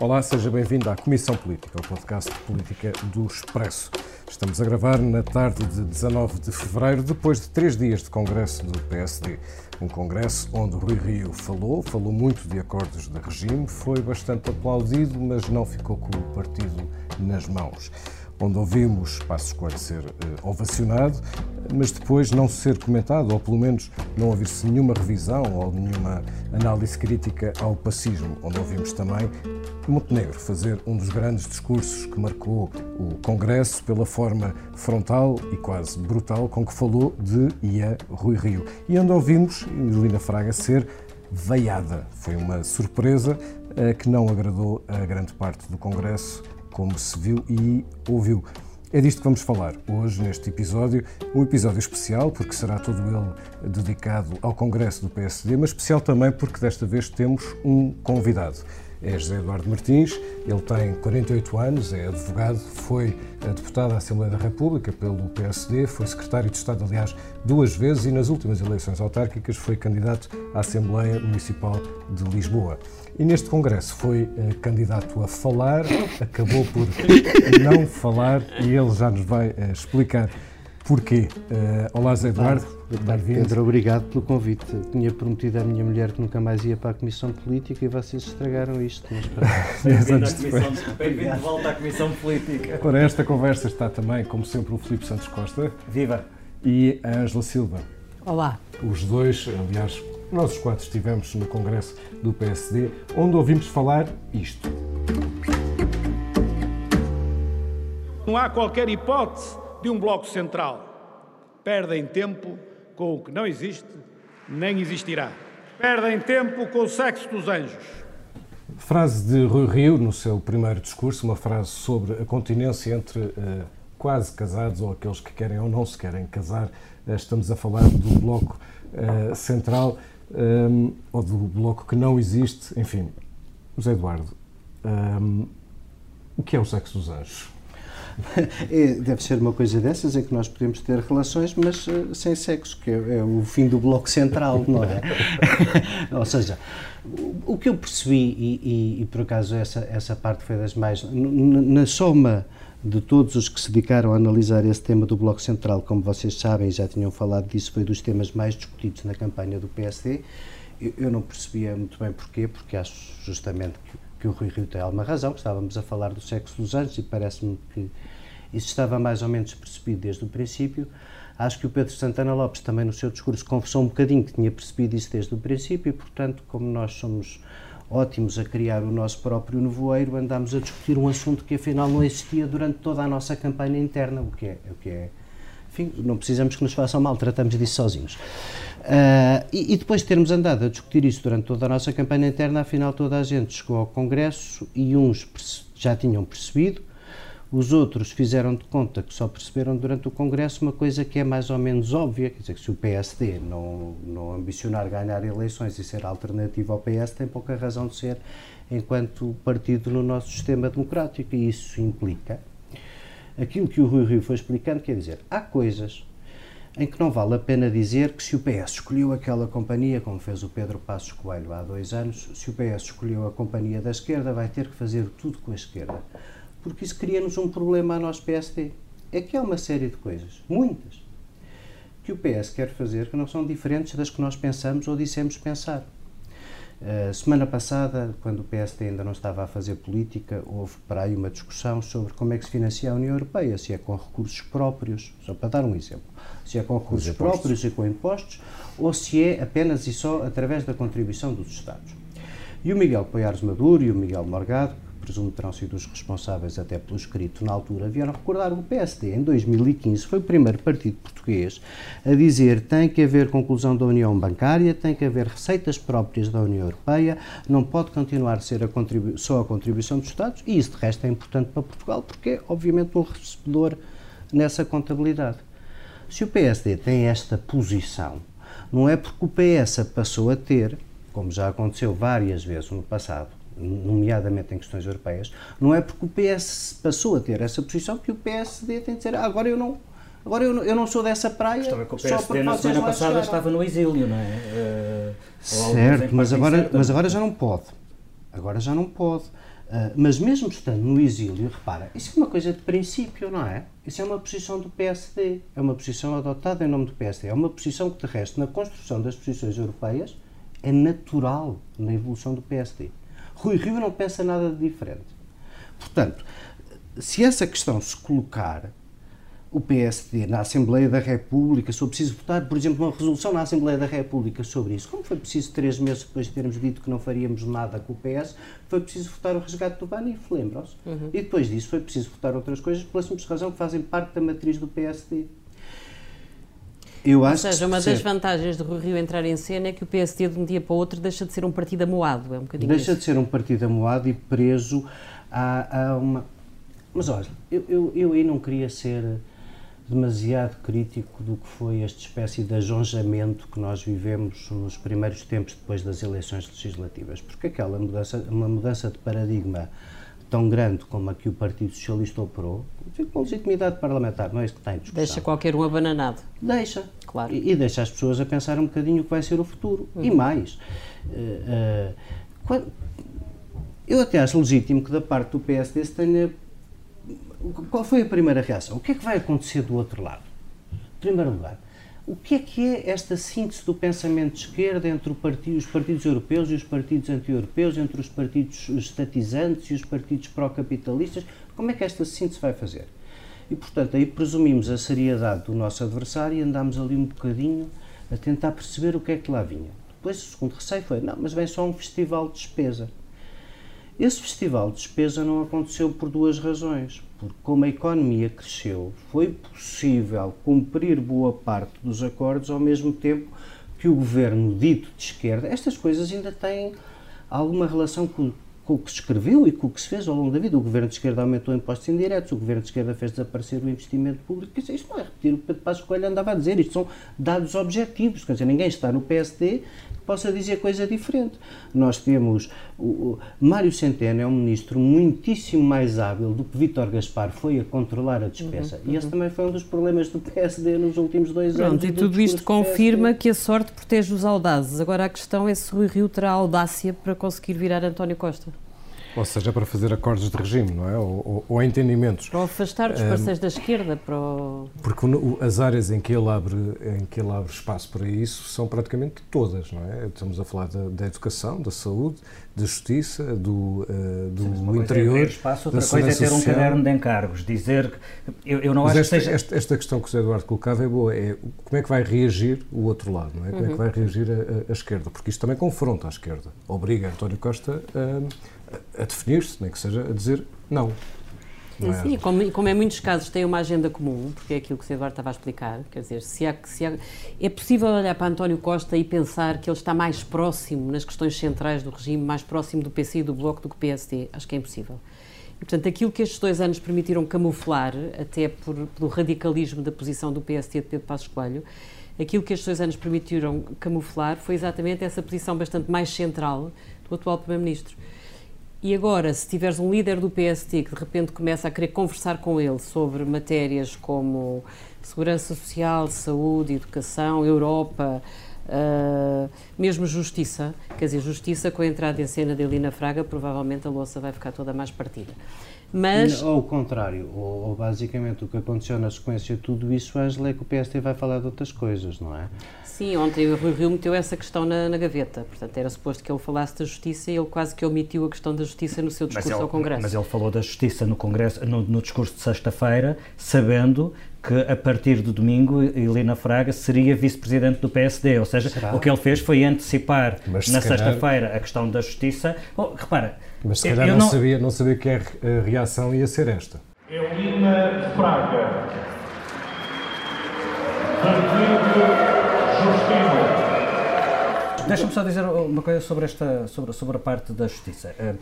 Olá, seja bem-vindo à Comissão Política, o podcast de política do Expresso. Estamos a gravar na tarde de 19 de fevereiro, depois de três dias de congresso do PSD. Um congresso onde Rui Rio falou, falou muito de acordos de regime, foi bastante aplaudido, mas não ficou com o partido nas mãos onde ouvimos Passos Coelho ser uh, ovacionado, mas depois não ser comentado, ou pelo menos não ouvir-se nenhuma revisão ou nenhuma análise crítica ao pacismo, onde ouvimos também Montenegro fazer um dos grandes discursos que marcou o Congresso pela forma frontal e quase brutal com que falou de e a Rui Rio. E onde ouvimos Helena Fraga ser veiada. Foi uma surpresa uh, que não agradou a grande parte do Congresso, como se viu e ouviu. É disto que vamos falar hoje neste episódio, um episódio especial porque será todo ele dedicado ao Congresso do PSD, mas especial também porque desta vez temos um convidado é José Eduardo Martins, ele tem 48 anos, é advogado, foi eh, deputado à Assembleia da República pelo PSD, foi secretário de Estado, aliás, duas vezes e nas últimas eleições autárquicas foi candidato à Assembleia Municipal de Lisboa. E neste Congresso foi uh, candidato a falar, acabou por não falar e ele já nos vai uh, explicar porquê. Uh, olá, Zé Eduardo. Pedro, obrigado pelo convite. Tinha prometido à minha mulher que nunca mais ia para a Comissão Política e vocês estragaram isto. Bem-vindo Bem de volta à Comissão Política. Para esta conversa está também, como sempre, o Filipe Santos Costa. Viva! E a Ângela Silva. Olá. Os dois, aliás, nós os quatro estivemos no Congresso do PSD, onde ouvimos falar isto. Não há qualquer hipótese de um bloco central. Perdem tempo com o que não existe nem existirá. Perdem tempo com o sexo dos anjos. Frase de Rui Rio no seu primeiro discurso, uma frase sobre a continência entre uh, quase casados ou aqueles que querem ou não se querem casar. Uh, estamos a falar do bloco uh, central um, ou do bloco que não existe. Enfim, José Eduardo, um, o que é o sexo dos anjos? É, deve ser uma coisa dessas em que nós podemos ter relações, mas uh, sem sexo, que é, é, o fim do bloco central, não é? Ou seja, o, o, que eu percebi, e, e, e, por acaso essa, essa parte foi das mais. Na soma de todos os que se dedicaram a analisar esse tema do Bloco Central, como vocês sabem, já tinham falado disso, foi dos temas mais discutidos na campanha do PSD. Eu, eu não percebia muito bem porquê, porque acho justamente que que o Rui Rio tem alguma razão, que estávamos a falar do sexo dos anjos e parece-me que isso estava mais ou menos percebido desde o princípio. Acho que o Pedro Santana Lopes também no seu discurso confessou um bocadinho que tinha percebido isso desde o princípio e, portanto, como nós somos ótimos a criar o nosso próprio nevoeiro, andámos a discutir um assunto que afinal não existia durante toda a nossa campanha interna, o que é, o que é enfim, não precisamos que nos façam mal, tratamos disso sozinhos. Uh, e, e, depois de termos andado a discutir isso durante toda a nossa campanha interna, afinal toda a gente chegou ao Congresso e uns já tinham percebido, os outros fizeram de conta que só perceberam durante o Congresso uma coisa que é mais ou menos óbvia, quer dizer, que se o PSD não, não ambicionar ganhar eleições e ser alternativo ao PS, tem pouca razão de ser enquanto partido no nosso sistema democrático, e isso implica aquilo que o Rui Rio foi explicando, quer dizer, há coisas em que não vale a pena dizer que se o PS escolheu aquela companhia, como fez o Pedro Passos Coelho há dois anos, se o PS escolheu a companhia da esquerda, vai ter que fazer tudo com a esquerda. Porque isso cria-nos um problema a nós PSD. É que há uma série de coisas, muitas, que o PS quer fazer que não são diferentes das que nós pensamos ou dissemos pensar. Uh, semana passada, quando o PSD ainda não estava a fazer política, houve para aí uma discussão sobre como é que se financia a União Europeia, se é com recursos próprios, só para dar um exemplo, se é com recursos próprios e com impostos, ou se é apenas e só através da contribuição dos Estados. E o Miguel Poiares Maduro e o Miguel Morgado, presumo terão sido os responsáveis até pelo escrito na altura, vieram recordar o PSD em 2015 foi o primeiro partido português a dizer tem que haver conclusão da União Bancária, tem que haver receitas próprias da União Europeia, não pode continuar a ser a só a contribuição dos Estados e isso de resto é importante para Portugal porque é obviamente um recebedor nessa contabilidade. Se o PSD tem esta posição, não é porque o PS passou a ter, como já aconteceu várias vezes no passado, nomeadamente em questões europeias, não é porque o PS passou a ter essa posição que o PSD tem de dizer ah, agora eu não agora eu não, eu não sou dessa praia Estava que o PSD na semana passada chegaram. estava no exílio, não é? Uh, certo, mas agora, mas agora já não pode. Agora já não pode. Uh, mas mesmo estando no exílio, repara, isso é uma coisa de princípio, não é? Isso é uma posição do PSD, é uma posição adotada em nome do PSD, é uma posição que, de resto, na construção das posições europeias, é natural na evolução do PSD. Rui Rio não pensa nada de diferente. Portanto, se essa questão se colocar, o PSD na Assembleia da República, se for preciso votar, por exemplo, uma resolução na Assembleia da República sobre isso, como foi preciso três meses depois de termos dito que não faríamos nada com o PS, foi preciso votar o resgate do Banif, lembram-se? Uhum. E depois disso foi preciso votar outras coisas pela simples razão que fazem parte da matriz do PSD. Eu acho Ou seja, uma das vantagens do Rio entrar em cena é que o PSD de um dia para o outro deixa de ser um partido amoado, é um bocadinho Deixa isso. de ser um partido amoado e preso a, a uma... Mas olha, eu, eu, eu aí não queria ser demasiado crítico do que foi esta espécie de ajonjamento que nós vivemos nos primeiros tempos depois das eleições legislativas, porque aquela mudança, uma mudança de paradigma tão grande como a que o Partido Socialista operou, com legitimidade parlamentar, não é isso que está em discussão. Deixa qualquer um abananado. Deixa. Claro. E, e deixa as pessoas a pensar um bocadinho o que vai ser o futuro. Uhum. E mais, uh, uh, quando, eu até acho legítimo que da parte do PSD se tenha qual foi a primeira reação? O que é que vai acontecer do outro lado? Em primeiro lugar, o que é que é esta síntese do pensamento de esquerda entre partido, os partidos europeus e os partidos anti-europeus, entre os partidos estatizantes e os partidos pró-capitalistas? Como é que esta síntese vai fazer? E, portanto, aí presumimos a seriedade do nosso adversário e andámos ali um bocadinho a tentar perceber o que é que lá vinha. Depois, o segundo receio foi: não, mas vem só um festival de despesa. Esse festival de despesa não aconteceu por duas razões. Porque, como a economia cresceu, foi possível cumprir boa parte dos acordos ao mesmo tempo que o governo dito de esquerda. Estas coisas ainda têm alguma relação com, com o que se escreveu e com o que se fez ao longo da vida. O governo de esquerda aumentou impostos indiretos, o governo de esquerda fez desaparecer o investimento público. Isto não é repetir o que Pedro Passos Coelho andava a dizer, isto são dados objetivos. Quer dizer, ninguém está no PSD possa dizer coisa diferente. Nós temos. O, o, Mário Centeno é um ministro muitíssimo mais hábil do que Vítor Gaspar foi a controlar a despesa. Uhum, uhum. E esse também foi um dos problemas do PSD nos últimos dois Pronto, anos. E tudo isto confirma que a sorte protege os audazes. Agora a questão é se Rui Rio terá audácia para conseguir virar António Costa. Ou seja, para fazer acordos de regime, não é? Ou, ou, ou entendimentos. Para afastar os parceiros um, da esquerda, para o... Porque o, as áreas em que, ele abre, em que ele abre espaço para isso são praticamente todas, não é? Estamos a falar da, da educação, da saúde, da justiça, do, uh, do Sim, interior. É espaço, outra coisa é ter um caderno de encargos, dizer que. Eu, eu não Mas acho esta, que seja. Esta, esta, questão que o José Eduardo colocava é boa, é como é que vai reagir o outro lado, não é? Como uhum. é que uhum. vai reagir a, a, a, esquerda? Porque isto também confronta a esquerda. Obriga António Costa a a definir-se, nem que seja a dizer não. Sim, é? sim, como, como em muitos casos tem uma agenda comum, porque é aquilo que o Eduardo estava a explicar, quer dizer, se há, se há, é possível olhar para António Costa e pensar que ele está mais próximo nas questões centrais do regime, mais próximo do PC e do Bloco do que PSD? Acho que é impossível. E, portanto, aquilo que estes dois anos permitiram camuflar, até por, pelo radicalismo da posição do PSD de Pedro Passos Coelho, aquilo que estes dois anos permitiram camuflar foi exatamente essa posição bastante mais central do atual Primeiro-Ministro. E agora, se tiveres um líder do PST que de repente começa a querer conversar com ele sobre matérias como segurança social, saúde, educação, Europa, uh, mesmo justiça, quer dizer, justiça com a entrada em cena de Elina Fraga, provavelmente a louça vai ficar toda mais partida. Mas... Ou o contrário, ou, ou, basicamente o que aconteceu na sequência de tudo isso, Angela, é que o PST vai falar de outras coisas, não é? Sim, ontem o Rui Rio meteu essa questão na, na, gaveta, portanto era suposto que ele falasse da justiça e ele quase que omitiu a questão da justiça no seu discurso ele, ao Congresso. Mas ele falou da justiça no, Congresso, no, no discurso de sexta-feira, sabendo que a partir de domingo Helena Fraga seria vice-presidente do PSD, ou seja, Será? o que ele fez foi antecipar Mas, na sexta-feira a questão da justiça. Oh, repara, mas se calhar não, não, sabia, não sabia que a reação ia ser esta. Elina Fraga. Deixa-me só dizer uma coisa sobre, esta, sobre, sobre a parte da justiça. Eh,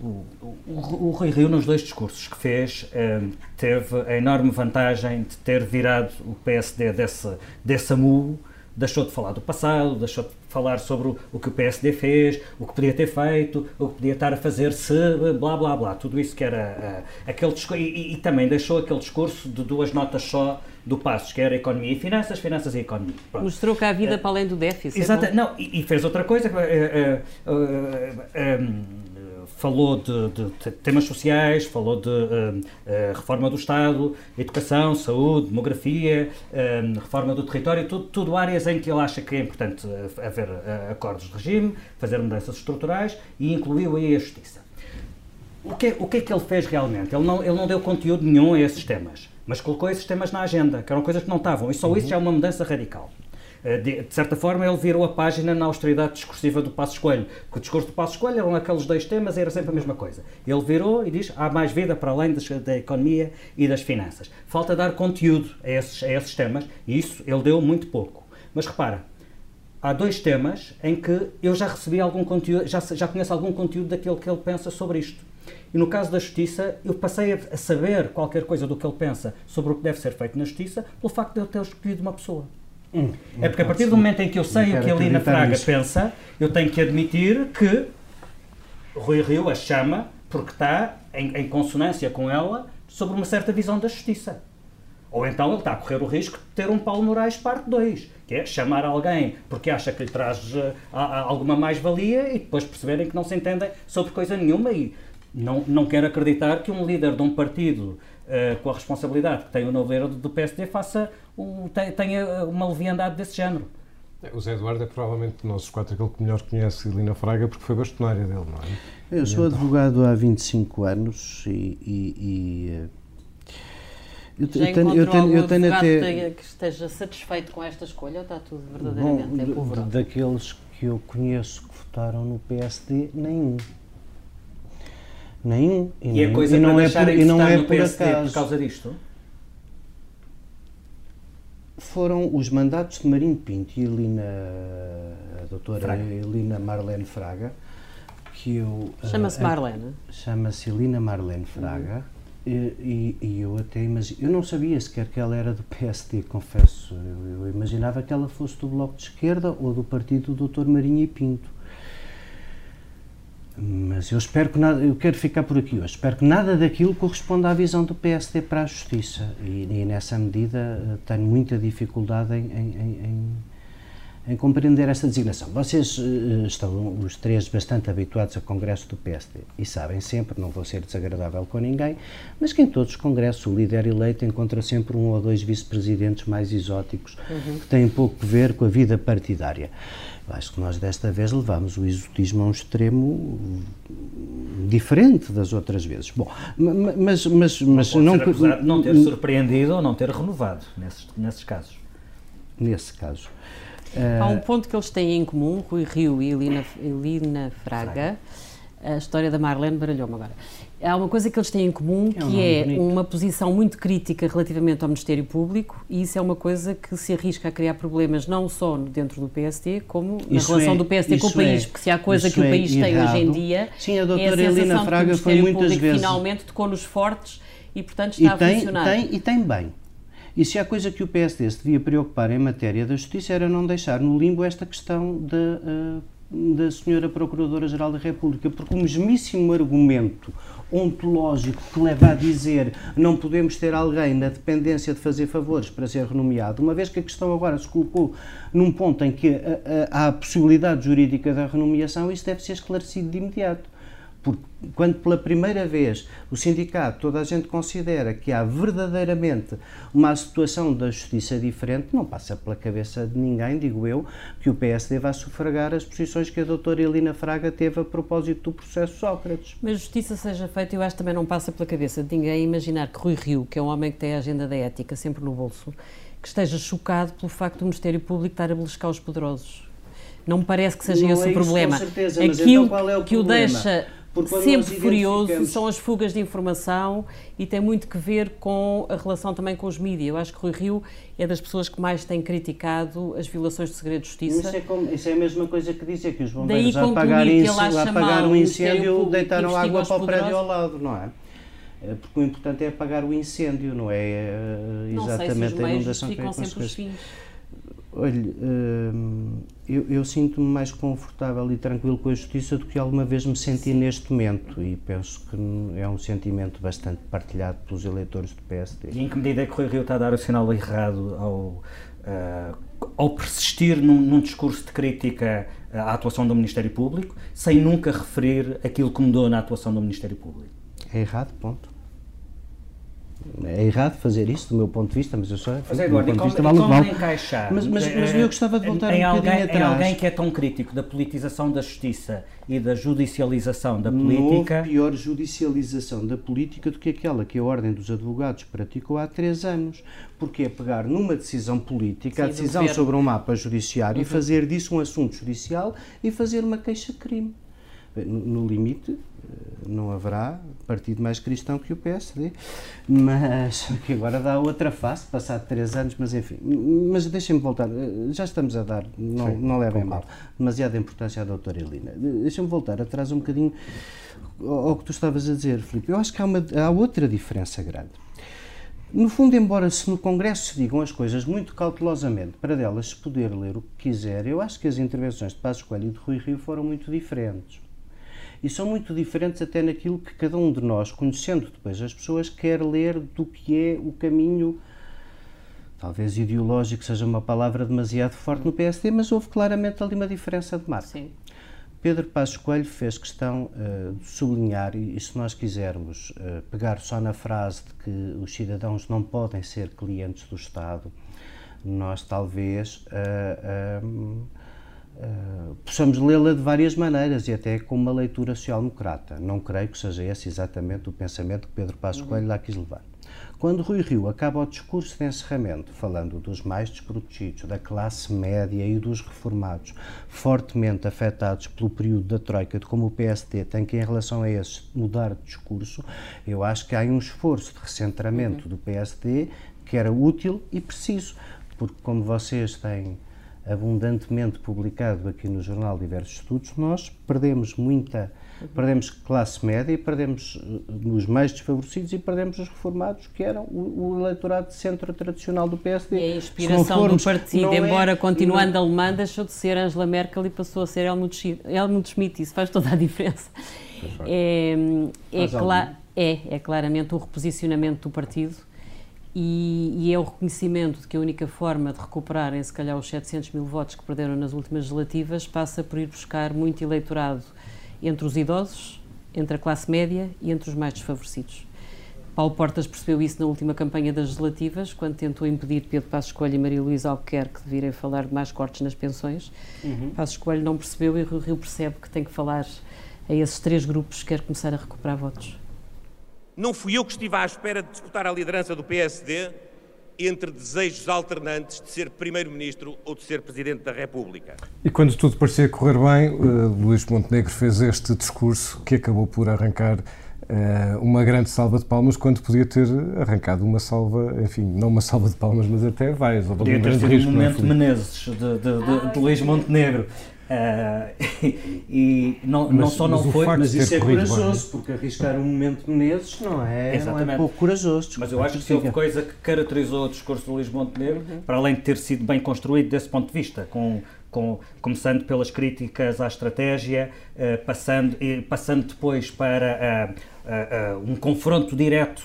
o, o, o Rui Rio, nos dois discursos que fez, eh, teve a enorme vantagem de ter virado o PSD desse, desse amulo deixou de falar do passado, deixou de falar sobre o, o, que o PSD fez, o que podia ter feito, o que podia estar a fazer se, blá blá blá, tudo isso que era uh, aquele discurso, e, e, também deixou aquele discurso de duas notas só do Passos, que era economia e finanças, finanças e economia. Pronto. Mostrou que há vida uh, para além do déficit. Exato, é não, e, e, fez outra coisa, uh, falou de, de, de, temas sociais, falou de uh, uh, reforma do Estado, educação, saúde, demografia, reforma do território, tudo, tudo, áreas em que ele acha que é importante haver acordos de regime, fazer mudanças estruturais e incluiu aí a justiça. O que, o que é que ele fez realmente? Ele não, ele não deu conteúdo nenhum a esses temas, mas colocou esses temas na agenda, que eram coisas que não estavam, e só uhum. isso já é uma mudança radical. Eh, de, de, certa forma, ele virou a página na austeridade discursiva do Passo Escolho, porque o discurso do Passo Escolho eram aqueles dois temas e era sempre a mesma coisa. Ele virou e diz há mais vida para além das, da economia e das finanças. Falta dar conteúdo a esses, a esses temas e isso ele deu muito pouco. Mas repara, há dois temas em que eu já recebi algum conteúdo, já, já conheço algum conteúdo daquilo que ele pensa sobre isto. E no caso da justiça, eu passei a saber qualquer coisa do que ele pensa sobre o que deve ser feito na justiça pelo facto de ele ter escolhido uma pessoa. Hum, é porque a partir do momento em que eu sei o que a Lina Fraga nisso. pensa, eu tenho que admitir que Rui Rio a chama porque está em, em, consonância com ela sobre uma certa visão da justiça. Ou então ele está a correr o risco de ter um Paulo Moraes parte 2, que é chamar alguém porque acha que lhe traz uh, alguma mais-valia e depois perceberem que não se entendem sobre coisa nenhuma e não, não quero acreditar que um líder de um partido uh, com a responsabilidade que tem o novo líder do PSD faça tenha uma leviandade desse género. O Zé Eduardo é provavelmente de nós quatro aquele que melhor conhece Lina Fraga porque foi bastonária dele, não é? Eu sou então... advogado há 25 anos e. e, e eh, eu, Já eu tenho, eu tenho, eu tenho até. que esteja satisfeito com esta escolha ou está tudo verdadeiramente Bom, é Daqueles que eu conheço que votaram no PSD, nenhum. Nenhum. E, e a coisa e não é por, e não é por acaso. por causa disto? Foram os mandatos de Marinho Pinto e Elina, a doutora Fraga. Elina Marlene Fraga, que eu... Chama-se uh, Marlene? Chama-se Elina Marlene Fraga, uhum. e, e, eu até imagino... Eu não sabia sequer que ela era do PSD, confesso. Eu, eu, imaginava que ela fosse do Bloco de Esquerda ou do partido do Dr. Marinho e Pinto. Mas eu espero que nada, eu quero ficar por aqui hoje. Espero que nada daquilo corresponda à visão do PSD para a justiça. E, e nessa medida eh, tenho muita dificuldade em, em, em, em, compreender esta designação. Vocês uh, estão, os três, bastante habituados a congresso do PSD e sabem sempre, não vou ser desagradável com ninguém, mas que em todos os congressos o líder eleito encontra sempre um ou dois vice-presidentes mais exóticos uhum. que têm pouco a ver com a vida partidária. Acho que nós desta vez levamos o exotismo a um extremo diferente das outras vezes. Bom, mas, mas, mas não, não, não ter surpreendido ou não ter renovado nesses, nesses casos. Nesse caso. Há um ponto que eles têm em comum, Rui Rio e Elina, Elina Fraga. Fraga. A história da Marlene baralhou-me agora há uma coisa que eles têm em comum é que é uma posição muito crítica relativamente ao Ministério Público e isso é uma coisa que se arrisca a criar problemas não só dentro do PST, como na isso relação é, do PST com o país, é, porque se há coisa que o país é tem hoje em dia Sim, a doutora é a Helena Fraga que o foi muitas Público vezes finalmente tocou nos fortes e portanto está e tem, a funcionar. Tem, e tem bem. E se há coisa que o PSD se devia preocupar em matéria da justiça era não deixar no limbo esta questão da, uh, da senhora Procuradora-Geral da República, porque o mesmíssimo argumento ontológico que leva a dizer não podemos ter alguém na dependência de fazer favores para ser renomeado, uma vez que a questão agora se colocou num ponto em que há a possibilidade jurídica da renomeação, isso deve ser esclarecido de imediato. Porque quando pela primeira vez o sindicato, toda a gente considera que há verdadeiramente uma situação da justiça diferente, não passa pela cabeça de ninguém, digo eu, que o PSD vai sufragar as posições que a doutora Elina Fraga teve a propósito do processo Sócrates. Mas justiça seja feita, eu acho que também não passa pela cabeça de ninguém imaginar que Rui Rio, que é um homem que tem a agenda da ética sempre no bolso, que esteja chocado pelo facto do Ministério Público estar a beliscar os poderosos. Não me parece que seja não esse é o problema. Certeza, Aquilo então é o que o deixa sempre furioso são as fugas de informação e tem muito que ver com a relação também com os mídias. Eu acho que Rui Rio é das pessoas que mais tem criticado as violações de segredo de justiça. Isso é, como, isso é a mesma coisa que dizer que os bombeiros a apagar, a apagar um incêndio deitaram água para o prédio ao lado, não é? é? Porque o importante é apagar o incêndio, não é exatamente não sei se a inundação que é os hum, eu, eu sinto-me mais confortável e tranquilo com a justiça do que alguma vez me senti Sim. neste momento e penso que é um sentimento bastante partilhado pelos eleitores do PSD. E em que medida é que o Rui Rio está a dar o sinal errado ao, uh, ao persistir num, num, discurso de crítica a atuação do Ministério Público, sem nunca referir aquilo que mudou na atuação do Ministério Público. É errado, ponto. É errado fazer isso, do meu ponto de vista, mas eu só. Mas é, e como, vale, como vale. encaixar? Mas, mas, mas eu gostava de voltar em, um alguém, atrás. Em alguém que é tão crítico da politização da justiça e da judicialização da política. Não pior judicialização da política do que aquela que a Ordem dos Advogados praticou há três anos. Porque é pegar numa decisão política, Sim, a decisão sobre um mapa judiciário, uhum. e fazer disso um assunto judicial e fazer uma queixa-crime. No, limite, não haverá partido mais cristão que o PSD, mas que agora dá outra face, passado três anos, mas enfim. Mas deixem-me voltar, já estamos a dar, não, Sim, não levem mal, demasiada importância à doutora Helena. Deixem-me voltar atrás um bocadinho ao que tu estavas a dizer, Filipe. Eu acho que há, uma, há outra diferença grande. No fundo, embora se no Congresso se digam as coisas muito cautelosamente para delas se poder ler o que quiser, eu acho que as intervenções de Passos Coelho e de Rui Rio foram muito diferentes e são muito diferentes até naquilo que cada um de nós, conhecendo depois as pessoas, quer ler do que é o caminho. Talvez ideológico seja uma palavra demasiado forte no PSD, mas houve claramente ali uma diferença de marca. Sim. Pedro Passos Coelho fez questão uh, de sublinhar, e, e, se nós quisermos uh, pegar só na frase de que os cidadãos não podem ser clientes do Estado, nós talvez uh, Uh, possamos lê-la de várias maneiras e até com uma leitura social-democrata. Não creio que seja esse exatamente o pensamento que Pedro Passos uhum. Coelho lá quis levar. Quando Rui Rio acaba o discurso de encerramento, falando dos mais desprotegidos, da classe média e dos reformados, fortemente afetados pelo período da Troika, de como o PSD tem que, em relação a esses, mudar de discurso, eu acho que há um esforço de recentramento uhum. do PSD que era útil e preciso, porque, como vocês têm abundantemente publicado aqui no jornal diversos estudos, nós perdemos muita, perdemos classe média perdemos uh, os mais desfavorecidos e perdemos os reformados, que eram o, o eleitorado de centro tradicional do PSD. E a inspiração formos, do partido, é- embora é, continuando não... alemã, deixou de ser Angela Merkel e passou a ser Helmut Schmidt, Helmut Schmidt isso faz toda a diferença. É, é, cla é, é claramente o reposicionamento do partido e, e, é o reconhecimento de que a única forma de recuperarem, se calhar, os 700 mil votos que perderam nas últimas legislativas passa por ir buscar muito eleitorado entre os idosos, entre a classe média e entre os mais desfavorecidos. Paulo Portas percebeu isso na última campanha das legislativas, quando tentou impedir Pedro Passos Coelho e Maria Luísa Albuquerque de virem falar de mais cortes nas pensões. Uhum. Passos Coelho não percebeu e o Rio percebe que tem que falar a esses três grupos que quer começar a recuperar votos. Não fui eu que estive à espera de disputar a liderança do PSD entre desejos alternantes de ser Primeiro-Ministro ou de ser Presidente da República. E quando tudo parecia correr bem, uh, Luís Montenegro fez este discurso que acabou por arrancar uh, uma grande salva de palmas, quando podia ter arrancado uma salva, enfim, não uma salva de palmas, mas até várias. Podia ter sido um momento Menezes de, de, de, de Luís Montenegro. Uh, e não, mas, não só não foi. Mas isso é corajoso, porque arriscar um momento Menezes não é, não é pouco corajoso. Mas eu acho que se houve coisa que caracterizou o discurso do Luís Montenegro, uhum. para além de ter sido bem construído desse ponto de vista, com, com, começando pelas críticas à estratégia, uh, passando, e passando depois para uh, um confronto direto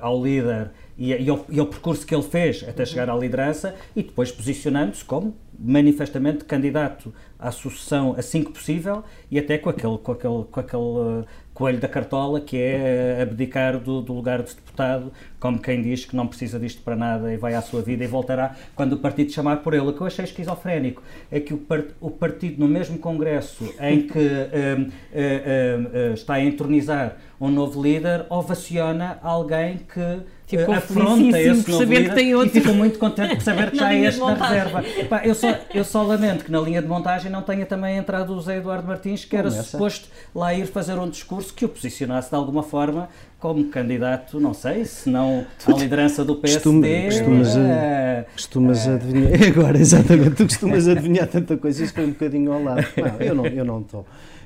ao líder e, e, ao, e, ao, percurso que ele fez até chegar à liderança e depois posicionando-se como manifestamente candidato à sucessão assim que possível e até com aquele, com aquele, com aquele uh, coelho da cartola que é abdicar do, do, lugar de deputado, como quem diz que não precisa disto para nada e vai à sua vida e voltará quando o partido chamar por ele. O que eu achei esquizofrénico é que o, part, o partido, no mesmo congresso em que uh, uh, está a entronizar um novo líder, ovaciona alguém que Ficou afronta esse novo saber líder que tem outro. e fica muito contente por saber que já é este na reserva. Pá, eu, só, eu só lamento que na linha de montagem não tenha também entrado o José Eduardo Martins, que era suposto lá ir fazer um discurso que o posicionasse de alguma forma como candidato, não sei, se não à liderança do PSD. Costumas, é, costumas é, adivinhar, agora exatamente, tu costumas adivinhar tanta coisa, isso foi um bocadinho ao lado. Não, eu não estou. Eu não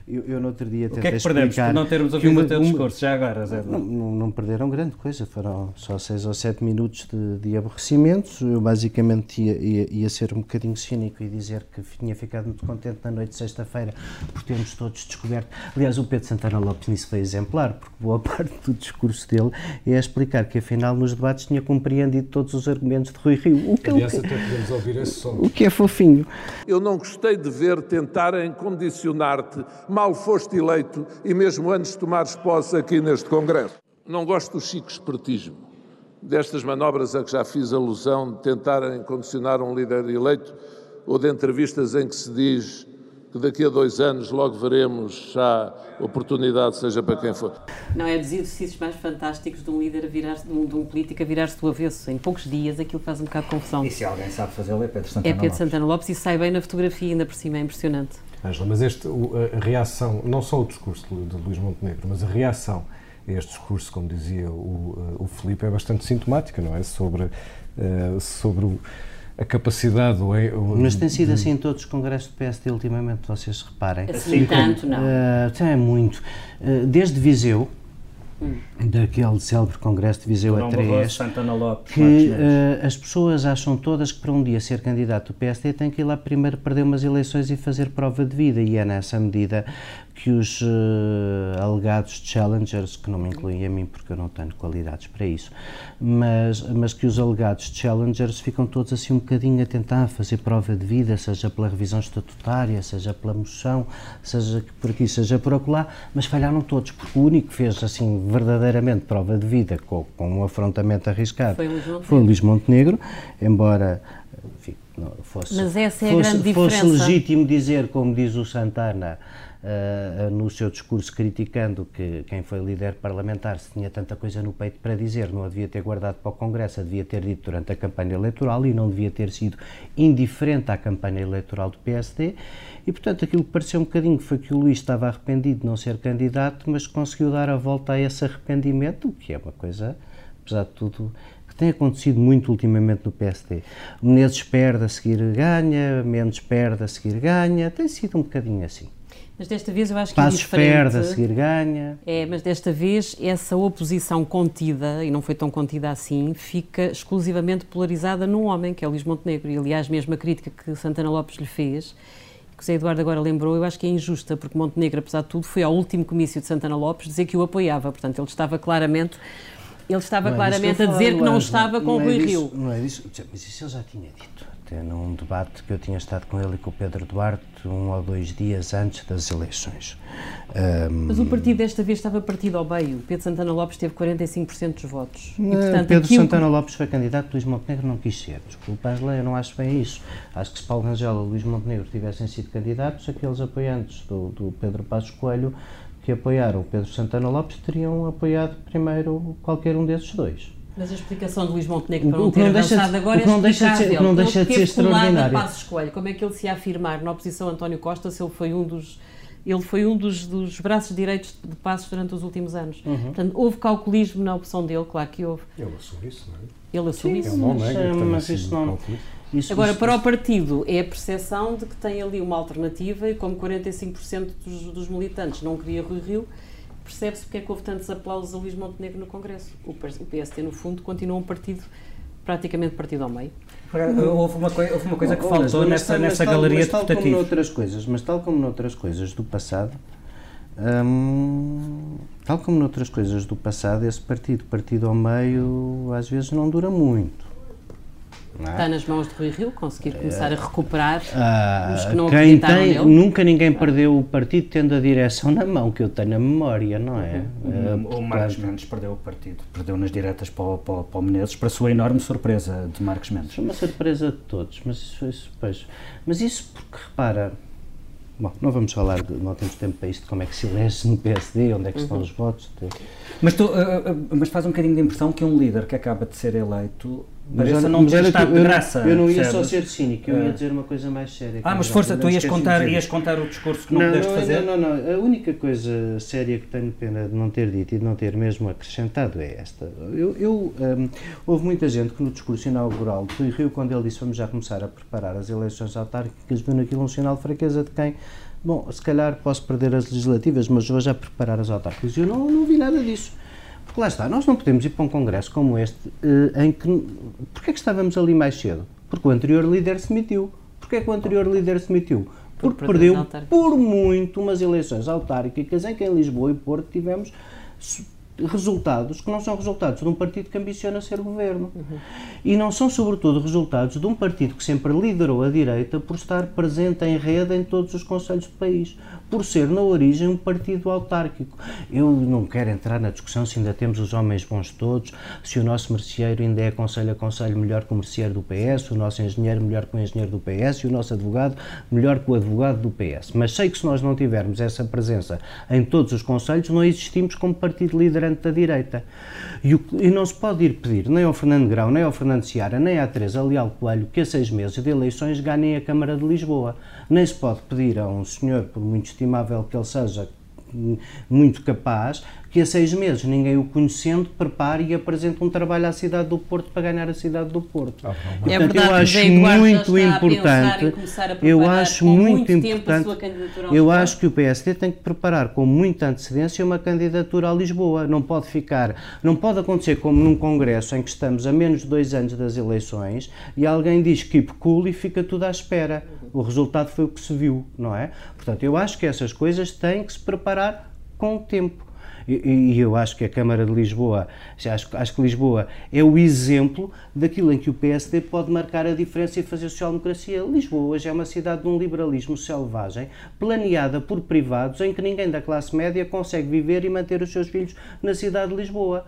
eu, eu no outro dia O que é que perdemos por não termos ouvido uma, o teu discurso, já agora, Zé? Não, não, não, perderam grande coisa, foram só seis ou sete minutos de, de aborrecimentos. Eu basicamente ia, ia, ia, ser um bocadinho cínico e dizer que tinha ficado muito contente na noite de sexta-feira por termos todos descoberto. Aliás, o Pedro Santana Lopes nisso foi exemplar, porque boa parte do, discurso dele é explicar que afinal nos debates tinha compreendido todos os argumentos de Rui Rio. O que, Aliás, é, até podemos ouvir esse som. O que é fofinho. Eu não gostei de ver tentarem condicionar-te, mal foste eleito e mesmo antes de tomares posse aqui neste Congresso. Não gosto do chico espertismo, destas manobras a que já fiz alusão, de tentarem condicionar um líder eleito ou de entrevistas em que se diz que daqui a dois anos logo veremos já oportunidade, seja para quem for. Não é dos exercícios mais fantásticos de um líder virar de um, de um político a virar-se do avesso. Em poucos dias aquilo faz um bocado de confusão. E se alguém sabe fazê-lo é Pedro Santana É Pedro Santana Lopes e sai bem na fotografia, ainda por cima, é impressionante. Angela, mas este, a reação, não só o discurso de Luís Montenegro, mas a reação a este discurso, como dizia o, o Filipe, é bastante sintomática, não é? Sobre, uh, sobre o a capacidade. O, o, Mas tem sido de... assim em todos os congressos do PSD ultimamente, vocês reparem. Assim tanto, não? Uh, é muito. Uh, desde Viseu. Daquele célebre congresso de Viseu a 3, Lopes, que uh, as pessoas acham todas que para um dia ser candidato do PSD tem que ir lá primeiro perder umas eleições e fazer prova de vida, e é nessa medida que os uh, alegados challengers, que não me incluem a mim porque eu não tenho qualidades para isso, mas, mas que os alegados challengers ficam todos assim um bocadinho a tentar fazer prova de vida, seja pela revisão estatutária, seja pela moção, seja por aqui, seja por acolá, mas falharam todos, porque o único que fez assim verdadeiramente prova de vida com, com um afrontamento arriscado foi o, foi o Luís Montenegro, embora enfim, fosse, mas essa é fosse, a grande diferença. fosse legítimo dizer, como diz o Santana, uh, no seu discurso criticando que quem foi líder parlamentar se tinha tanta coisa no peito para dizer, não a devia ter guardado para o Congresso, a devia ter dito durante a campanha eleitoral e não devia ter sido indiferente à campanha eleitoral do PSD. E, portanto, aquilo que pareceu um bocadinho foi que o Luís estava arrependido de não ser candidato, mas conseguiu dar a volta a esse arrependimento, o que é uma coisa, apesar de tudo, tem acontecido muito ultimamente no PSD. Menezes perde, a seguir ganha, Mendes perde, a seguir ganha, tem sido um bocadinho assim. Mas desta vez eu acho que Passos é diferente. perde, a seguir ganha. É, mas desta vez essa oposição contida, e não foi tão contida assim, fica exclusivamente polarizada num homem, que é o Luís Montenegro. E aliás, mesmo a crítica que Santana Lopes lhe fez, que o Zé Eduardo agora lembrou, eu acho que é injusta, porque Montenegro, apesar de tudo, foi ao último comício de Santana Lopes dizer que o apoiava. Portanto, ele estava claramente ele estava não claramente é a dizer que não estava com o Rui disso, Rio. Não é disso, mas isso ele já tinha dito até num debate que eu tinha estado com ele e com o Pedro Duarte um ou dois dias antes das eleições. Um, Mas o partido desta vez estava partido ao meio. Pedro Santana Lopes teve 45% dos votos. E, portanto, Pedro Santana Lopes foi candidato, Luís Montenegro não quis ser. Desculpa, Angela, eu não acho bem isso. Acho que se Paulo Rangel e Luís Montenegro tivessem sido candidatos, aqueles apoiantes do, do Pedro Passos Coelho que apoiaram o Pedro Santana Lopes teriam apoiado primeiro qualquer um desses dois. Mas a explicação de Luís Montenegro para não ter avançado de, agora é não deixa de ser, não deixa de ser extraordinário. Passo escolha. Como é que ele se ia afirmar na oposição a António Costa se ele foi um dos ele foi um dos, dos braços direitos de Passos durante os últimos anos. Uhum. Portanto, houve calculismo na opção dele, claro que houve. Ele assume isso, não é? Ele assume Sim, isso. Mas, é, mas isso não... Isso, Agora, isso, para isso. o partido, é a percepção de que tem ali uma alternativa e como 45% dos, dos militantes não queria Rui Rio, percebe-se porque é que houve tantos aplausos a Luís Montenegro no Congresso. O, PST, no fundo, continua um partido praticamente partido ao meio. Houve uma, coi houve uma coisa que faltou mas, nessa, nessa tal, galeria mas, tal como noutras coisas, mas tal como noutras coisas do passado, hum, tal como noutras coisas do passado, esse partido, partido ao meio, às vezes não dura muito. É? Está nas mãos de Rui Rio conseguir começar a recuperar ah, os que não quem tem, nele. Nunca ninguém perdeu o partido tendo a direção na mão, que eu tenho a memória, não é? Uhum. Uh, o Marcos Mendes perdeu o partido, perdeu nas diretas para o, para, para o Menezes, para a sua enorme surpresa de Marcos Mendes. Foi uma surpresa de todos, mas isso, isso, pois, mas isso porque, repara, Bom, não vamos falar, de, não temos tempo para isto, de como é que se elege no PSD, onde é que estão uhum. os votos. Mas, tu, uh, uh, mas faz um bocadinho de impressão que um líder que acaba de ser eleito Pareça não ter estado de graça. Eu não ia só ser cínico, eu ia é. dizer uma coisa mais séria. Ah, mas força, tu ias contar, ias contar o discurso que não, não pudeste não, fazer? Não, não, não. A única coisa séria que tenho pena de não ter dito e de não ter mesmo acrescentado é esta. Eu, eu um, houve muita gente que no discurso inaugural do Rio, quando ele disse vamos já começar a preparar as eleições autárquicas, viu naquilo um sinal de fraqueza de quem bom, se calhar posso perder as legislativas, mas vou já preparar as autárquicas. Eu não, não vi nada disso. Porque lá está, nós não podemos ir para um congresso como este eh, em que. Porquê é que estávamos ali mais cedo? Porque o anterior líder se demitiu. Porquê é que o anterior líder se demitiu? Porque por perdeu por muito umas eleições autárquicas em que em Lisboa e Porto tivemos resultados que não são resultados de um partido que ambiciona ser governo. Uhum. E não são, sobretudo, resultados de um partido que sempre liderou a direita por estar presente em rede em todos os conselhos do país, por ser, na origem, um partido autárquico. Eu não quero entrar na discussão se ainda temos os homens bons todos, se o nosso merceeiro ainda é conselho a conselho melhor que o merceeiro do PS, o nosso engenheiro melhor que o engenheiro do PS e o nosso advogado melhor que o advogado do PS. Mas sei que se nós não tivermos essa presença em todos os conselhos, não existimos como partido liderante da direita. E, o, e não se pode ir pedir nem ao Fernando Grão, nem ao Fernando Seara, nem à Teresa Leal Coelho que a seis meses de eleições ganhem a Câmara de Lisboa. Nem se pode pedir a um senhor, por muito estimável que ele seja, muito capaz, que a seis meses, ninguém o conhecendo, prepare e apresente um trabalho à cidade do Porto para ganhar a cidade do Porto. Ah, Portanto, é verdade, eu acho muito importante, eu acho muito, muito importante, eu acho que o PSD tem que preparar com muita antecedência uma candidatura a Lisboa. Não pode ficar, não pode acontecer como num congresso em que estamos a menos de dois anos das eleições e alguém diz keep cool e fica tudo à espera. O resultado foi o que se viu, não é? Portanto, eu acho que essas coisas têm que se preparar com o tempo. E, e, eu acho que a Câmara de Lisboa, acho, acho que Lisboa é o exemplo daquilo em que o PSD pode marcar a diferença e fazer social-democracia. Lisboa hoje é uma cidade de um liberalismo selvagem, planeada por privados, em que ninguém da classe média consegue viver e manter os seus filhos na cidade de Lisboa.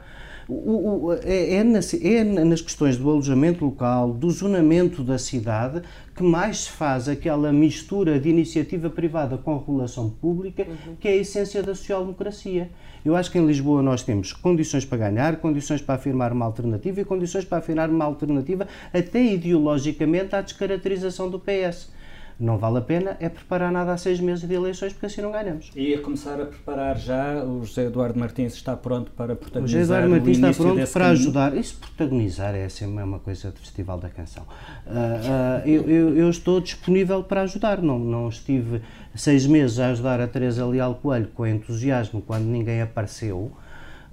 O, o, é, é, nas, é, nas, questões do alojamento local, do zonamento da cidade, que mais se faz aquela mistura de iniciativa privada com regulação pública, uhum. que é a essência da social-democracia. Eu acho que em Lisboa nós temos condições para ganhar, condições para afirmar uma alternativa e condições para afirmar uma alternativa até ideologicamente à descaracterização do PS não vale a pena é preparar nada há seis meses de eleições, porque assim não ganhamos. E a começar a preparar já, o José Eduardo Martins está pronto para protagonizar o José Eduardo Martins está pronto para ajudar. Isso, protagonizar, é sempre uma coisa do Festival da Canção. Uh, uh, eu, eu, eu, estou disponível para ajudar, não, não estive seis meses a ajudar a Teresa Leal Coelho com entusiasmo quando ninguém apareceu,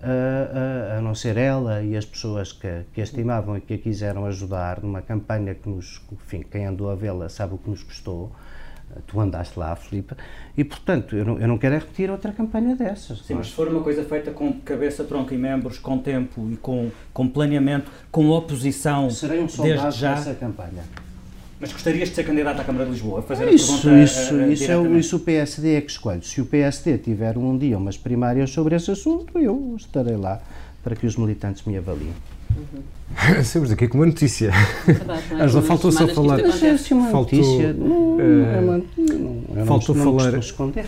a, a, a, não ser ela e as pessoas que, que a estimavam e que a quiseram ajudar numa campanha que nos, enfim, quem andou a vê-la sabe o que nos custou. Tu andaste lá, Filipe, e portanto eu não, eu não quero é repetir outra campanha dessas. Sim, mas se for uma coisa feita com cabeça, tronco e membros, com tempo e com, com planeamento, com oposição, Serei um soldado desde já. dessa campanha. Mas gostarias de ser candidato à Câmara de Lisboa? Fazer isso, a isso, a, a, isso, é, isso o PSD é que escolhe. Se o PSD tiver um dia umas primárias sobre esse assunto, eu estarei lá para que os militantes me avaliem. Uhum. Estamos aqui com uma notícia. É Angela, faltou só falar. Mas uma faltou, notícia. Não, é uma, não, faltou não, falar. esconder.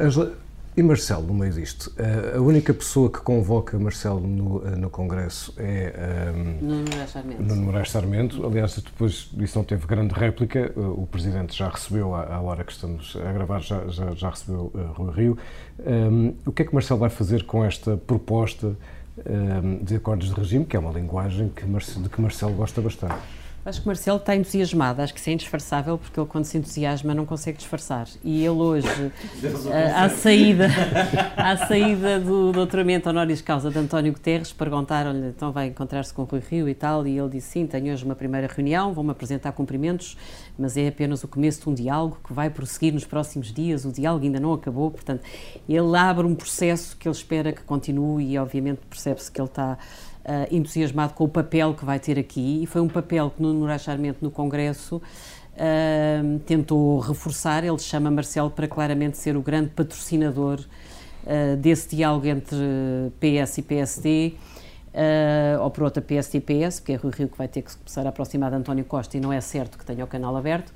Angela, e Marcelo, no meio disto, a única pessoa que convoca Marcelo no, eh, no Congresso é um, Nuno Moraes Sarmento. Nuno Moraes Sarmento. Aliás, depois isso não teve grande réplica. Eh, o Presidente já recebeu, à, hora que estamos a gravar, já, já, já recebeu uh, Rui Rio. Um, o que é que Marcelo vai fazer com esta proposta um, de acordos de regime, que é uma linguagem que Marcelo, de que Marcelo gosta bastante? Acho que o Marcelo está entusiasmado, acho que isso é indisfarçável, porque ele, quando se entusiasma, não consegue disfarçar. E ele hoje, à saída, à saída do doutoramento honoris causa de António Guterres, perguntaram-lhe, então vai encontrar-se com o Rui Rio e tal, e ele disse, sim, tenho hoje uma primeira reunião, vão-me apresentar cumprimentos, mas é apenas o começo de um diálogo que vai prosseguir nos próximos dias, o diálogo ainda não acabou, portanto, ele abre um processo que ele espera que continue e, obviamente, percebe-se que ele está uh, entusiasmado com o papel que vai ter aqui, e foi um papel que Nuno Moraes no Congresso uh, tentou reforçar. Ele chama Marcelo para claramente ser o grande patrocinador uh, desse diálogo entre PS e PSD. Uh, ou por outra PSD e PS, porque é Rui Rio que vai ter que se começar a aproximar de António Costa e não é certo que tenha o canal aberto.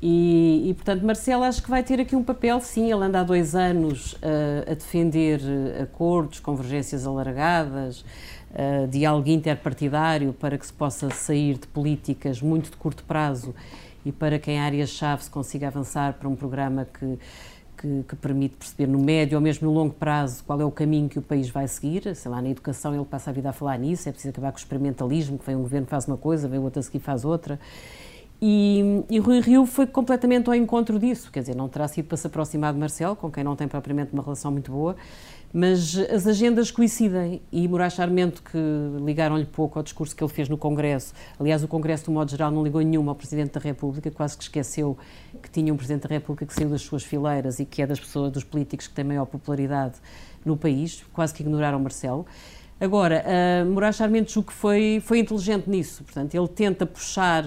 E, e, portanto, Marcelo acho que vai ter aqui um papel, sim, ele anda há dois anos uh, a defender acordos, convergências alargadas, uh, diálogo interpartidário para que se possa sair de políticas muito de curto prazo e para que em áreas-chave se consiga avançar para um programa que, que, que, permite perceber no médio ou mesmo no longo prazo qual é o caminho que o país vai seguir. Sei lá, na educação ele passa a vida a falar nisso, é preciso acabar com o experimentalismo, que vem um governo faz uma coisa, vem outro a seguir faz outra. E, e Rui Rio foi completamente ao encontro disso, quer dizer, não terá sido para se aproximar de Marcelo, com quem não tem propriamente uma relação muito boa, mas as agendas coincidem. E Moraes Charmento, que ligaram-lhe pouco ao discurso que ele fez no Congresso, aliás, o Congresso, de modo geral, não ligou nenhuma ao Presidente da República, quase que esqueceu que tinha um Presidente da República que saiu das suas fileiras e que é das pessoas, dos políticos que têm maior popularidade no país, quase que ignoraram Marcelo. Agora, uh, Moraes Charmento julgo que foi, foi inteligente nisso, portanto, ele tenta puxar,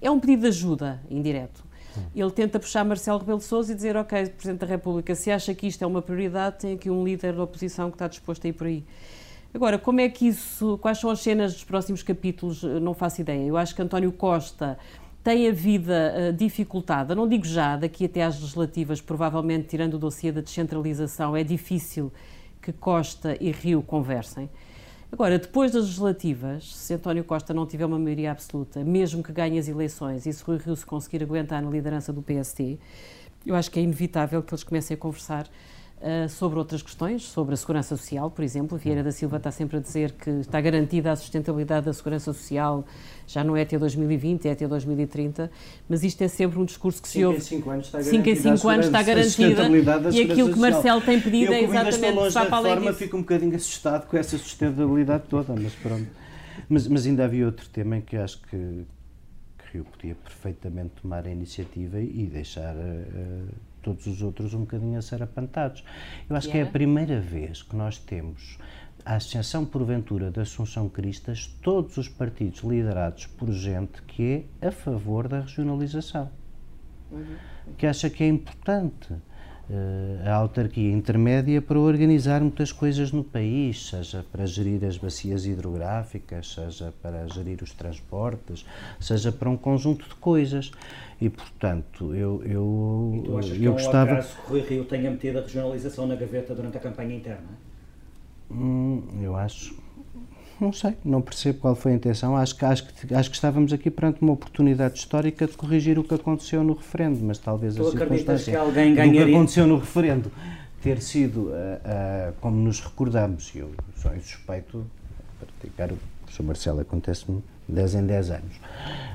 é um pedido de ajuda indireto, ele tenta puxar Marcelo Rebelo de Sousa e dizer, ok, Presidente da República, se acha que isto é uma prioridade, tem aqui um líder da oposição que está disposto a ir por aí. Agora, como é que isso, quais são as cenas dos próximos capítulos, não faço ideia. Eu acho que António Costa tem a vida uh, dificultada, não digo já, daqui até às legislativas, provavelmente tirando o dossiê da descentralização, é difícil que Costa e Rio conversem. Agora, depois das legislativas, se António Costa não tiver uma maioria absoluta, mesmo que ganhe as eleições e se Rui Rio se conseguir aguentar na liderança do PST, eu acho que é inevitável que eles comecem a conversar uh, sobre outras questões, sobre a segurança social, por exemplo. Vieira da Silva está sempre a dizer que está garantida a sustentabilidade da segurança social, já não é até 2020, é até 2030, mas isto é sempre um discurso que se ouve. 5 anos está garantida. 5 em 5 anos está garantida. E aquilo que Marcelo tem pedido é exatamente passar para além forma, fico um bocadinho assustado com essa sustentabilidade toda, mas pronto. Mas, mas ainda havia outro tema em que acho que, que Rio podia perfeitamente tomar a iniciativa e deixar uh, todos os outros um bocadinho a ser apantados. Eu acho yeah. que é a primeira vez que nós temos à exceção porventura da Assunção Cristas, todos os partidos liderados por gente que é a favor da regionalização, uhum. que acha que é importante a autarquia intermédia para organizar muitas coisas no país, seja para gerir as bacias hidrográficas, seja para gerir os transportes, seja para um conjunto de coisas. E, portanto, eu, eu, e achas eu que é um gostava... que o Rui Rio tenha metido a regionalização na gaveta durante a campanha interna? Hum, eu acho. Não sei, não percebo qual foi a intenção. Acho que, acho, que, acho que estávamos aqui perante uma oportunidade histórica de corrigir o que aconteceu no referendo, mas talvez tu a circunstância que alguém ganharia... do que aconteceu no referendo ter sido, uh, uh, como nos recordamos, e eu sou suspeito, praticar o professor Marcelo acontece-me 10 em 10 anos.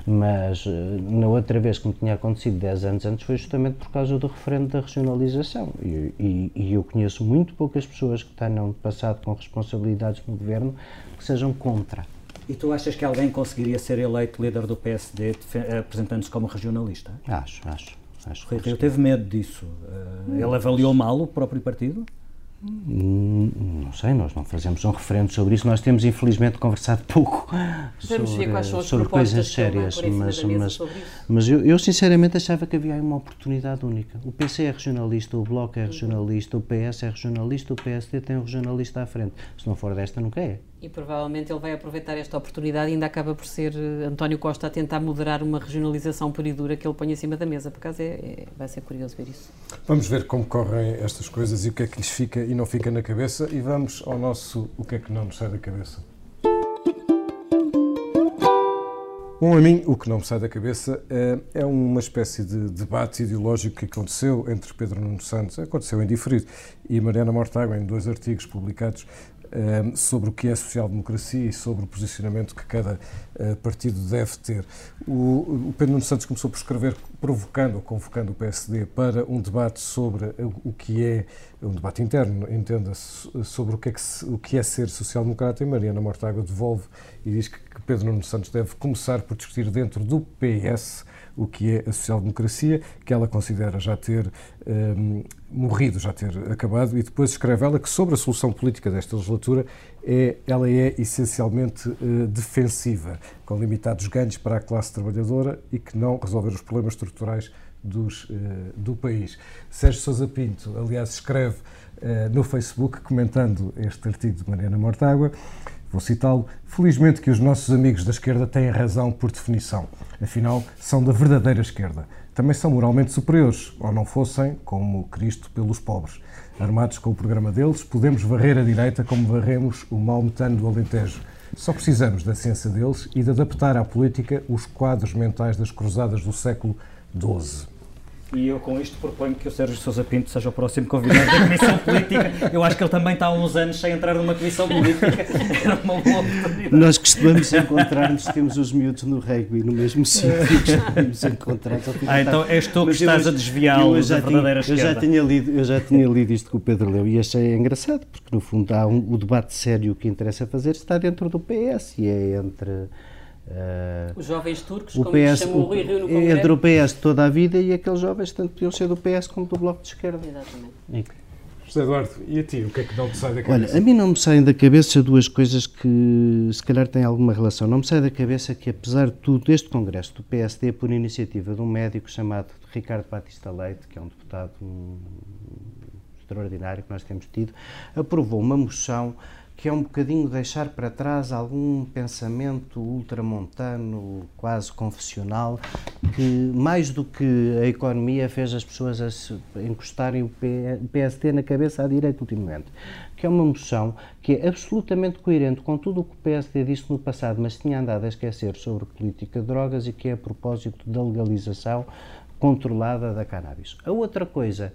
Mas eh, na outra vez que me tinha acontecido 10 anos antes foi justamente por causa do referendo da regionalização. E, e, e eu conheço muito poucas pessoas que tenham passado com responsabilidades no governo que sejam contra. E tu achas que alguém conseguiria ser eleito líder do PSD apresentando-se como regionalista? Acho, acho. acho Rui Rio teve medo disso. Eh, ele avaliou mal o próprio partido? Hum, não sei, nós não fazemos um referendo sobre isso. Nós temos, infelizmente, conversado pouco sobre, sobre coisas sérias. Mas, mas, mas eu, eu, sinceramente, achava que havia uma oportunidade única. O PC é regionalista, o Bloco é regionalista, o PS é regionalista, o PSD tem um regionalista à frente. Se não for desta, nunca é. E provavelmente ele vai aproveitar esta oportunidade e ainda acaba por ser eh, António Costa a tentar moderar uma regionalização pura e dura que ele põe em cima da mesa. Por acaso é, é, vai ser curioso ver isso. Vamos ver como correm estas coisas e o que é que lhes fica e não fica na cabeça. E vamos ao nosso O que é que não nos sai da cabeça. Bom, a mim, o que não me sai da cabeça é, é uma espécie de debate ideológico que aconteceu entre Pedro Nuno Santos, aconteceu em diferido, e Mariana Mortágua, em dois artigos publicados sobre o que é social-democracia e sobre o posicionamento que cada eh, partido deve ter. O, Pedro Nuno Santos começou por escrever provocando ou convocando o PSD para um debate sobre o que é, um debate interno, entenda-se, sobre o que, é que, o que é ser social-democrata e Mariana Mortágua devolve e diz que Pedro Nuno Santos deve começar por discutir dentro do PS o que é a social-democracia, que ela considera já ter um, morrido, já ter acabado, e depois escreve ela que sobre a solução política desta legislatura é, ela é essencialmente uh, defensiva, com limitados ganhos para a classe trabalhadora e que não resolver os problemas estruturais dos, uh, do país. Sérgio Sousa Pinto, aliás, escreve uh, no Facebook, comentando este artigo de Mariana Mortágua, Vou citá-lo. Felizmente que os nossos amigos da esquerda têm razão por definição. Afinal, são da verdadeira esquerda. Também são moralmente superiores, ou não fossem, como Cristo, pelos pobres. Armados com o programa deles, podemos varrer a direita como varremos o mau metano do Alentejo. Só precisamos da ciência deles e de adaptar à política os quadros mentais das cruzadas do século XII. E eu com isto proponho que o Sérgio Sousa Pinto seja o próximo convidado da Comissão Política. Eu acho que ele também está há uns anos sem entrar numa Comissão Política. Era uma boa oportunidade. Nós costumamos encontrar-nos, temos os miúdos no rugby no mesmo sítio, costumamos encontrar Ah, então és tu que estás a desviá-los da verdadeira tinha, eu já tinha lido Eu já tinha lido isto que o Pedro leu e achei engraçado, porque no fundo há um, o debate sério que interessa fazer está dentro do PS e é entre Uh, Os jovens turcos, o como PS, chamou o Rui Rio no Congresso. Entre o PS toda a vida e aqueles jovens tanto podiam ser do PS como do Bloco de Esquerda. Exatamente. José Eduardo, e a ti, o que é que não te sai da cabeça? Olha, a mim não me saem da cabeça duas coisas que se calhar têm alguma relação. Não me sai da cabeça que, apesar de tudo, este Congresso do PSD, por iniciativa de um médico chamado Ricardo Batista Leite, que é um deputado um, extraordinário que nós temos tido, aprovou uma moção que é um bocadinho deixar para trás algum pensamento ultramontano, quase confessional, que mais do que a economia fez as pessoas a encostarem o PSD na cabeça à direita ultimamente. Que é uma moção que é absolutamente coerente com tudo o que o PSD disse no passado, mas tinha andado a esquecer sobre política de drogas e que é a propósito da legalização controlada da cannabis. A outra coisa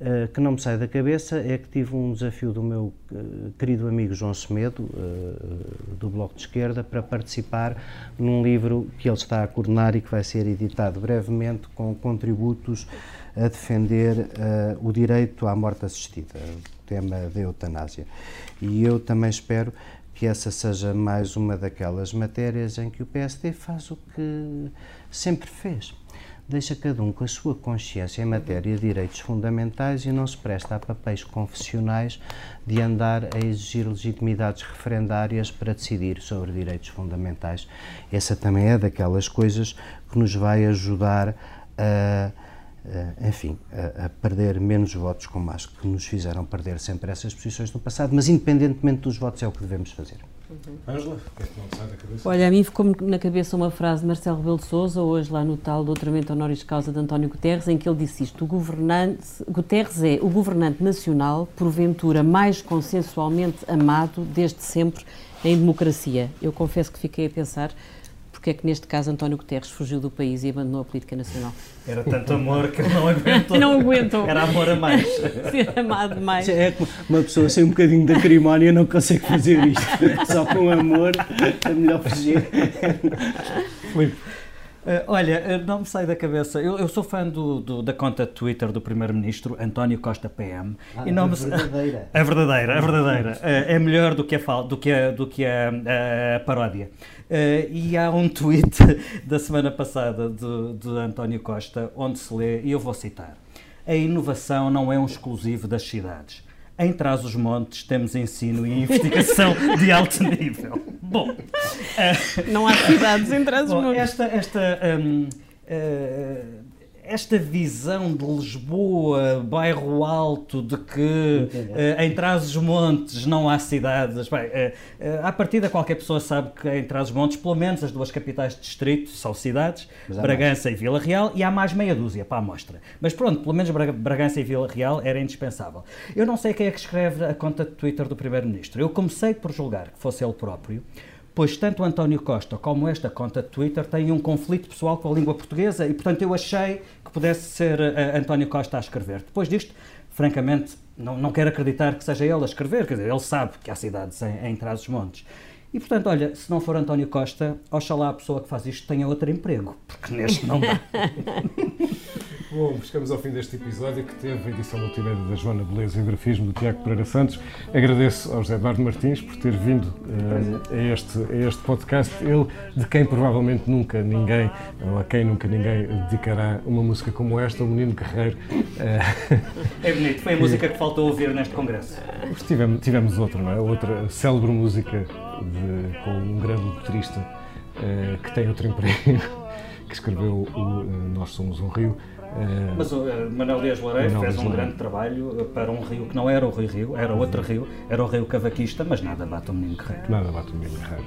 uh, que não me sai da cabeça é que tive um desafio do meu uh, querido amigo João Semedo, uh, do Bloco de Esquerda, para participar num livro que ele está a coordenar e que vai ser editado brevemente com contributos a defender o direito à morte assistida, o tema da eutanásia. E eu também espero que essa seja mais uma daquelas matérias em que o PSD faz o que sempre fez deixa cada um com a sua consciência em matéria de direitos fundamentais e não se presta a papéis confessionais de andar a exigir legitimidades referendárias para decidir sobre direitos fundamentais. Essa também é daquelas coisas que nos vai ajudar a, a enfim, a, perder menos votos como as que nos fizeram perder sempre essas posições no passado, mas independentemente dos votos é o que devemos fazer. Ângela, uhum. o que é que não sai da cabeça? Olha, a mim ficou-me na cabeça uma frase de Marcelo Rebelo de Sousa, hoje lá no tal doutoramento honoris causa de António Guterres, em que ele disse isto, o governante, Guterres é o governante nacional, porventura mais consensualmente amado desde sempre em democracia. Eu confesso que fiquei a pensar porque é que neste caso António Guterres fugiu do país e abandonou a política nacional. Era tanto amor que ele não aguentou. não aguentou. Era amor a mais. Ser amado mais. É que uma pessoa sem um bocadinho de acrimónia não consegue fazer isto. Só com amor é melhor fugir. Filipe. Uh, olha, uh, não me sai da cabeça. Eu, eu sou fã do, do, da conta de Twitter do Primeiro-Ministro, António Costa PM. Ah, e não a me... verdadeira. A verdadeira, a verdadeira. Uh, é melhor do que a, fal... do que a, do que a, a paródia. e há um tweet da semana passada de, de António Costa, onde se lê, e eu vou citar: A inovação não é um exclusivo das cidades em Trás-os-Montes temos ensino e investigação de alto nível. Bom, uh, não há cidades em Trás-os-Montes. Esta, esta um, uh, eh, esta visão de Lisboa, bairro alto, de que uh, em Trás-os-Montes não há cidades. Bem, uh, uh, à partida, qualquer pessoa sabe que em Trás-os-Montes, pelo menos as duas capitais de distrito são cidades, Bragança mais. e Vila Real, e há mais meia dúzia para a amostra. Mas pronto, pelo menos Bragança e Vila Real era indispensável. Eu não sei quem é que escreve a conta de Twitter do Primeiro-Ministro. Eu comecei por julgar que fosse ele próprio pois tanto António Costa como esta conta de Twitter têm um conflito pessoal com a língua portuguesa e, portanto, eu achei que pudesse ser uh, António Costa a escrever. Depois disto, francamente, não, não quero acreditar que seja ele a escrever, quer dizer, ele sabe que há cidades em, em Trás-os-Montes. E, portanto, olha, se não for António Costa, oxalá a pessoa que faz isto tenha outro emprego, porque neste não dá. Bom, chegamos ao fim deste episódio que teve a edição multimédia da Joana Beleza e o grafismo do Tiago Pereira Santos. Agradeço ao José Eduardo Martins por ter vindo uh, a, este, a este podcast. Ele, de quem provavelmente nunca ninguém, ou a quem nunca ninguém dedicará uma música como esta, o Menino Guerreiro. Uh, é bonito, foi a música que faltou ouvir neste congresso. Tivemos, tivemos outra, não é? Outra célebre música de, com um grande motorista uh, que tem outro emprego, que escreveu o Nós Somos um Rio. Eh, Mas o uh, Manuel Dias Loureiro fez um grande trabalho eh, para um rio que não era o Rio Rio, era outro rio, era o Rio Cavaquista, mas nada bate o menino guerreiro. Nada bate o menino guerreiro.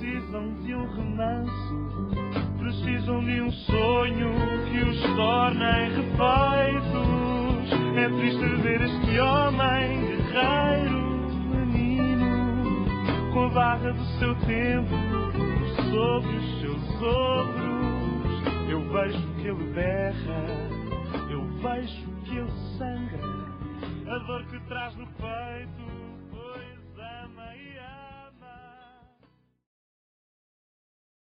Precisam de um remanso, precisam de um sonho que os torne refeitos. É triste ver este homem guerreiro, menino, com a barra do seu tempo sobre os seus ombros. Eu vejo que ele berra Eu vejo que ele sangra, a dor que traz no peito